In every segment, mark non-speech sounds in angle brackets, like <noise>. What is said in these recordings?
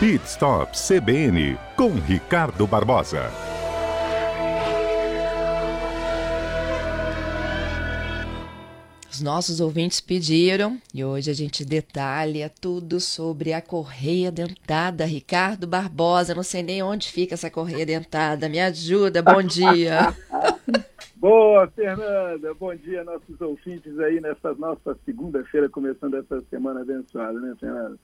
Pit Stop CBN com Ricardo Barbosa. Os nossos ouvintes pediram e hoje a gente detalha tudo sobre a correia dentada. Ricardo Barbosa, não sei nem onde fica essa correia dentada. Me ajuda, bom dia. <laughs> Boa, Fernanda. Bom dia, nossos ouvintes aí nessa nossa segunda-feira, começando essa semana abençoada, né, Fernanda?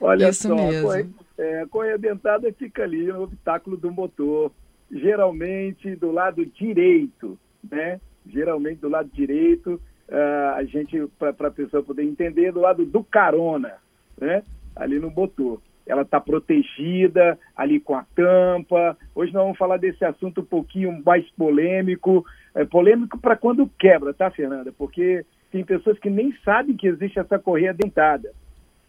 Olha Isso só, mesmo. a correia, é, a correia dentada fica ali no obstáculo do motor, geralmente do lado direito, né? Geralmente do lado direito, ah, a gente, para a pessoa poder entender, do lado do carona, né? Ali no motor. Ela está protegida ali com a tampa. Hoje nós vamos falar desse assunto um pouquinho mais polêmico. É polêmico para quando quebra, tá, Fernanda? Porque tem pessoas que nem sabem que existe essa correia dentada.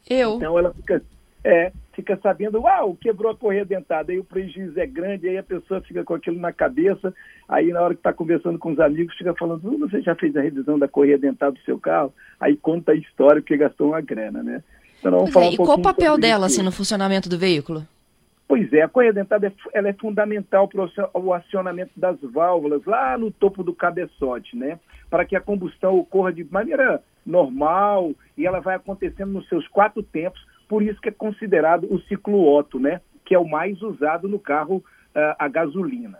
Eu. Então ela fica, é, fica sabendo, uau, quebrou a correia dentada, aí o prejuízo é grande, aí a pessoa fica com aquilo na cabeça, aí na hora que está conversando com os amigos, fica falando, "Uh, você já fez a revisão da correia dentada do seu carro? Aí conta a história porque gastou uma grana, né? Então, vamos Pois é, falar um e qual o papel dela isso. assim, no funcionamento do veículo? Pois é, a correia dentada é, ela é fundamental para o acionamento das válvulas lá no topo do cabeçote, né? Para que a combustão ocorra de maneira normal e ela vai acontecendo nos seus quatro tempos, por isso que é considerado o ciclo Otto, né? Que é o mais usado no carro ah, a gasolina.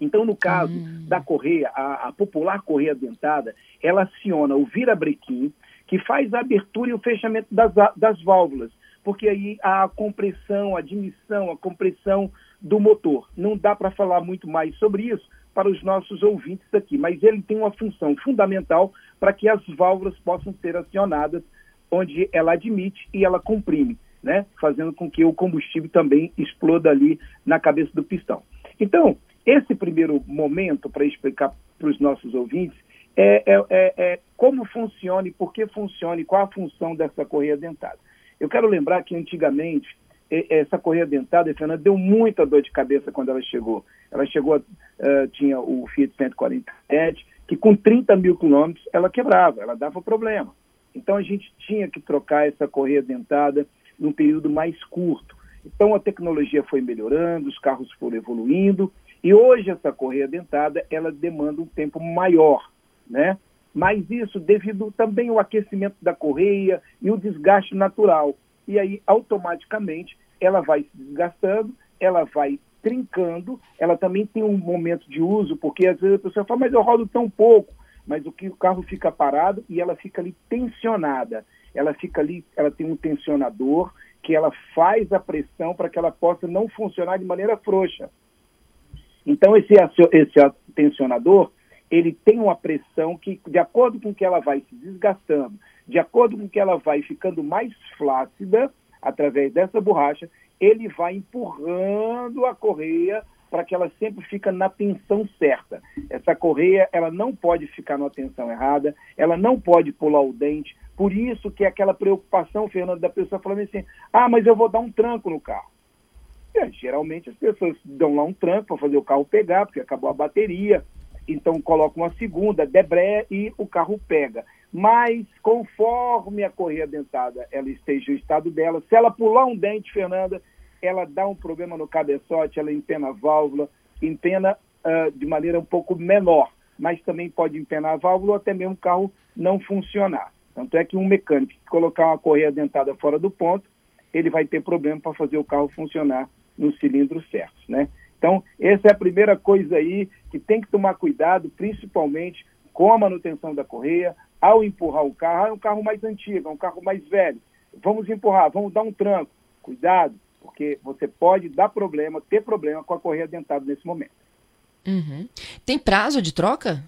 Então, no caso da correia, a, a popular correia dentada, ela aciona o virabrequim, que faz a abertura e o fechamento das, das válvulas, porque aí há a compressão, a admissão, a compressão do motor. Não dá para falar muito mais sobre isso para os nossos ouvintes aqui, mas ele tem uma função fundamental para que as válvulas possam ser acionadas onde ela admite e ela comprime, né? fazendo com que o combustível também exploda ali na cabeça do pistão. Então, esse primeiro momento para explicar para os nossos ouvintes é, é- é- é como funciona e por que funciona e qual a função dessa correia dentada. Eu quero lembrar que antigamente essa correia dentada, Fernanda, deu muita dor de cabeça quando ela chegou. Ela chegou, eh, tinha o Fiat 147, que com 30 mil quilômetros ela quebrava, ela dava problema. Então a gente tinha que trocar essa correia dentada num período mais curto. Então a tecnologia foi melhorando, os carros foram evoluindo e hoje essa correia dentada ela demanda um tempo maior, né? Mas isso devido também ao aquecimento da correia e o desgaste natural. E aí automaticamente ela vai se desgastando, ela vai trincando, ela também tem um momento de uso, porque às vezes a pessoa fala, mas eu rodo tão pouco mas o que o carro fica parado e ela fica ali tensionada. Ela fica ali, ela tem um tensionador que ela faz a pressão para que ela possa não funcionar de maneira frouxa. Então esse esse tensionador, ele tem uma pressão que de acordo com que ela vai se desgastando, de acordo com que ela vai ficando mais flácida através dessa borracha, ele vai empurrando a correia para que ela sempre fique na tensão certa. Essa correia, ela não pode ficar na tensão errada, ela não pode pular o dente. Por isso que é aquela preocupação, Fernando, da pessoa falando assim, ah, mas eu vou dar um tranco no carro. É, geralmente as pessoas dão lá um tranco para fazer o carro pegar, porque acabou a bateria, então colocam uma segunda, debré e o carro pega. Mas conforme a correia dentada ela esteja no estado dela, se ela pular um dente, Fernanda, ela dá um problema no cabeçote, ela empena a válvula, empena ah, de maneira um pouco menor, mas também pode empenar a válvula ou até mesmo o carro não funcionar. Tanto é que um mecânico que colocar uma correia dentada fora do ponto, ele vai ter problema para fazer o carro funcionar nos cilindros certos, né? Então, essa é a primeira coisa aí que tem que tomar cuidado, principalmente com a manutenção da correia, ao empurrar o carro. Ah, é um carro mais antigo, é um carro mais velho. Vamos empurrar, vamos dar um tranco. Cuidado, porque você pode dar problema, ter problema com a correia dentada nesse momento. Uhum. Tem prazo de troca?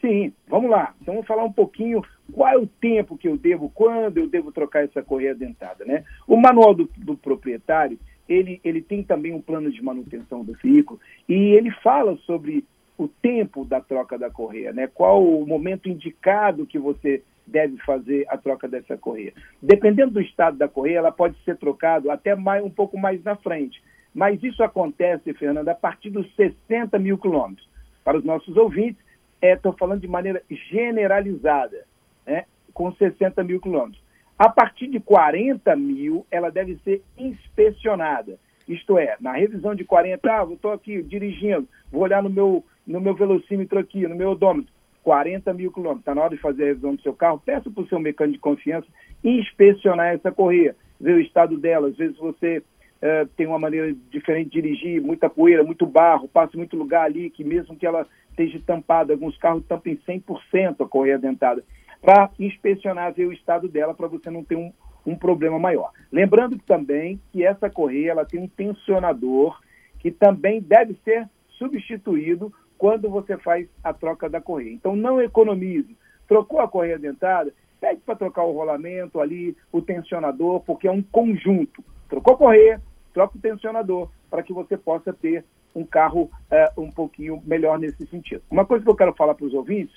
Sim, vamos lá. Então vamos falar um pouquinho qual é o tempo que eu devo, quando eu devo trocar essa correia dentada, né? O manual do, do proprietário, ele, ele tem também um plano de manutenção do veículo e ele fala sobre o tempo da troca da correia, né? Qual o momento indicado que você deve fazer a troca dessa correia. Dependendo do estado da correia, ela pode ser trocada até mais, um pouco mais na frente. Mas isso acontece, Fernando, a partir dos 60 mil quilômetros. Para os nossos ouvintes, estou falando de maneira generalizada, né? com 60 mil quilômetros. A partir de 40 mil, ela deve ser inspecionada. Isto é, na revisão de 40, ah, estou aqui dirigindo, vou olhar no meu, no meu velocímetro aqui, no meu odômetro, 40 mil quilômetros. Está na hora de fazer a revisão do seu carro, peça para o seu mecânico de confiança inspecionar essa correia, ver o estado dela. Às vezes você uh, tem uma maneira diferente de dirigir, muita poeira, muito barro, passa muito lugar ali que mesmo que ela esteja tampada, alguns carros tampam 100% a correia dentada, para inspecionar, ver o estado dela, para você não ter um, um problema maior. Lembrando também que essa correia ela tem um tensionador que também deve ser substituído quando você faz a troca da correia. Então não economize. Trocou a correia dentada, pede para trocar o rolamento ali, o tensionador, porque é um conjunto. Trocou a correia, troca o tensionador, para que você possa ter um carro uh, um pouquinho melhor nesse sentido. Uma coisa que eu quero falar para os ouvintes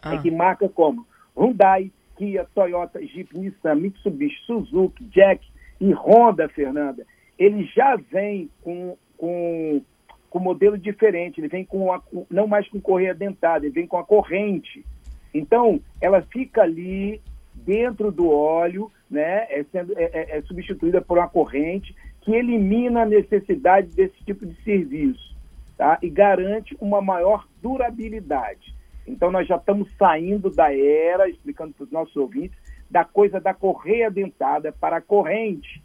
é ah. é que marca como Hyundai, Kia, Toyota, Jeep, Nissan, Mitsubishi, Suzuki, Jack e Honda, Fernanda, ele já vem com, com com modelo diferente, ele vem com não mais com correia dentada, ele vem com a corrente. Então, ela fica ali dentro do óleo, né, é, sendo, é, é, é substituída por uma corrente que elimina a necessidade desse tipo de serviço tá? e garante uma maior durabilidade. Então, nós já estamos saindo da era, explicando para os nossos ouvintes, da coisa da correia dentada para a corrente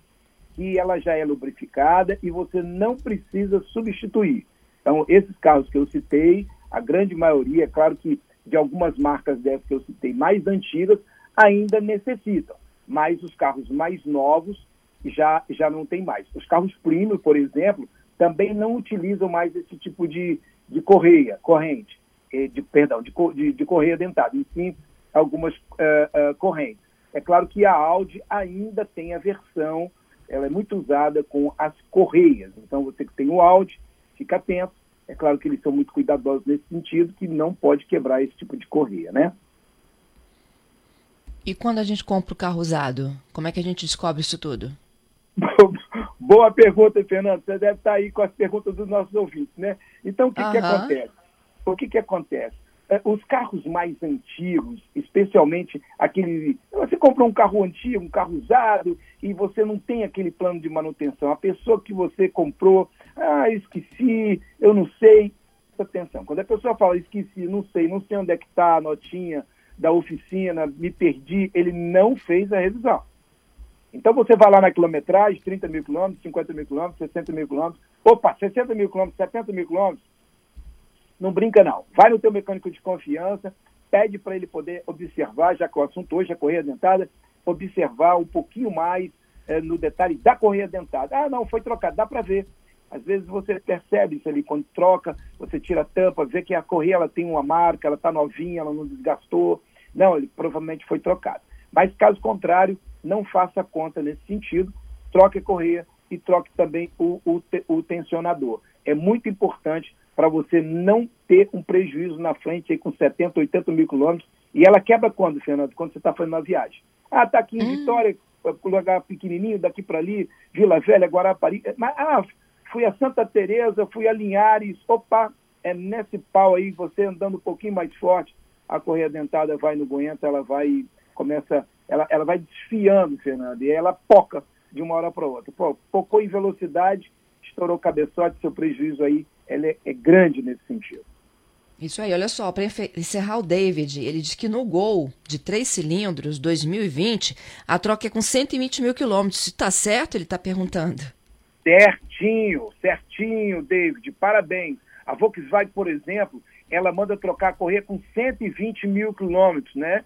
que ela já é lubrificada e você não precisa substituir. Então, esses carros que eu citei, a grande maioria, é claro que de algumas marcas dessas que eu citei mais antigas, ainda necessitam, mas os carros mais novos já, já não tem mais. Os carros premium, por exemplo, também não utilizam mais esse tipo de, de correia, corrente, eh, de, perdão, de, de, de correia dentada, e sim algumas uh, uh, correntes. É claro que a Audi ainda tem a versão ela é muito usada com as correias. Então, você que tem o Audi, fica atento. É claro que eles são muito cuidadosos nesse sentido, que não pode quebrar esse tipo de correia, né? E quando a gente compra o carro usado, como é que a gente descobre isso tudo? <laughs> Boa pergunta, Fernando. Você deve estar aí com as perguntas dos nossos ouvintes, né? Então, o que, uhum. que acontece? O que, que acontece? É, os carros mais antigos, especialmente aquele. Você comprou um carro antigo, um carro usado, e você não tem aquele plano de manutenção. A pessoa que você comprou, ah, esqueci, eu não sei. Atenção, quando a pessoa fala esqueci, não sei, não sei onde é que está a notinha da oficina, me perdi, ele não fez a revisão. Então você vai lá na quilometragem, 30 mil quilômetros, 50 mil quilômetros, 60 mil quilômetros, opa, 60 mil quilômetros, 70 mil quilômetros, não brinca não. Vai no teu mecânico de confiança, pede para ele poder observar, já que o assunto hoje é correia dentada, observar um pouquinho mais é, no detalhe da correia dentada. Ah, não, foi trocado, dá para ver. Às vezes você percebe isso ali, quando troca, você tira a tampa, vê que a correia ela tem uma marca, ela está novinha, ela não desgastou. Não, ele provavelmente foi trocado. Mas caso contrário, não faça conta nesse sentido, troque a correia e troque também o, o, o tensionador. É muito importante para você não ter um prejuízo na frente aí com 70, 80 mil quilômetros. E ela quebra quando, Fernando? Quando você está fazendo uma viagem. Ah, está aqui em hum. Vitória, lugar pequenininho, daqui para ali, Vila Velha, Guarapari. Mas, ah, fui a Santa Teresa, fui a Linhares. Opa, é nesse pau aí, você andando um pouquinho mais forte, a correia dentada vai no goento, ela vai, começa, ela, ela vai desfiando, Fernando, e ela poca de uma hora para outra. Pô, pocou em velocidade, estourou o cabeçote, seu prejuízo aí ela é, é grande nesse sentido. Isso aí, olha só, para encerrar o David, ele diz que no Gol de três cilindros 2020, a troca é com 120 mil quilômetros. Está certo, ele está perguntando. Certinho, certinho, David, parabéns. A Volkswagen, por exemplo, ela manda trocar a correia com 120 mil quilômetros, né?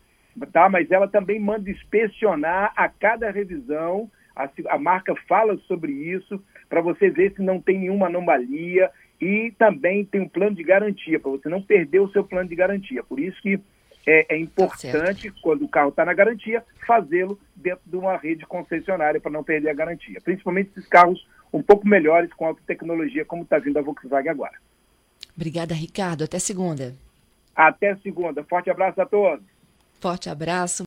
Tá, mas ela também manda inspecionar a cada revisão, a, a marca fala sobre isso, para você ver se não tem nenhuma anomalia, e também tem um plano de garantia, para você não perder o seu plano de garantia. Por isso que é, é importante, quando o carro está na garantia, fazê-lo dentro de uma rede concessionária para não perder a garantia. Principalmente esses carros um pouco melhores com alta tecnologia, como está vindo a Volkswagen agora. Obrigada, Ricardo. Até segunda. Até segunda. Forte abraço a todos. Forte abraço.